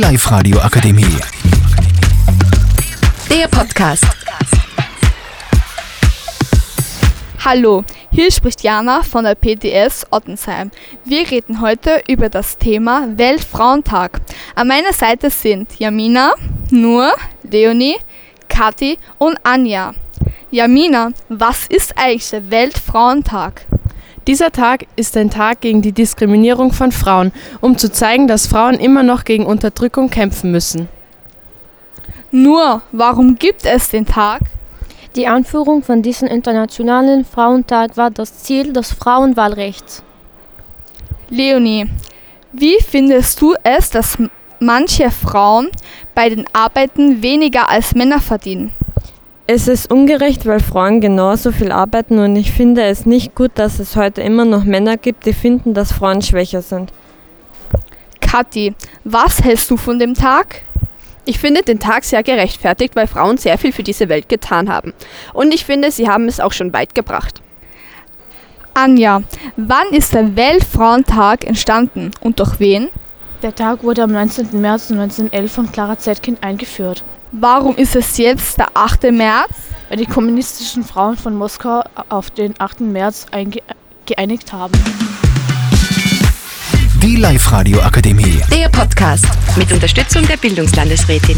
Live-Radio Akademie. Der Podcast. Hallo, hier spricht Jana von der PTS Ottensheim. Wir reden heute über das Thema Weltfrauentag. An meiner Seite sind Jamina, Nur, Leonie, Kathi und Anja. Jamina, was ist eigentlich der Weltfrauentag? Dieser Tag ist ein Tag gegen die Diskriminierung von Frauen, um zu zeigen, dass Frauen immer noch gegen Unterdrückung kämpfen müssen. Nur, warum gibt es den Tag? Die Anführung von diesem Internationalen Frauentag war das Ziel des Frauenwahlrechts. Leonie, wie findest du es, dass manche Frauen bei den Arbeiten weniger als Männer verdienen? Es ist ungerecht, weil Frauen genauso viel arbeiten und ich finde es nicht gut, dass es heute immer noch Männer gibt, die finden, dass Frauen schwächer sind. Kathi, was hältst du von dem Tag? Ich finde den Tag sehr gerechtfertigt, weil Frauen sehr viel für diese Welt getan haben. Und ich finde, sie haben es auch schon weit gebracht. Anja, wann ist der Weltfrauentag entstanden und durch wen? Der Tag wurde am 19. März 1911 von Clara Zetkin eingeführt. Warum ist es jetzt der 8. März? Weil die kommunistischen Frauen von Moskau auf den 8. März geeinigt haben. Die Live-Radio Akademie. Der Podcast mit Unterstützung der Bildungslandesrätin.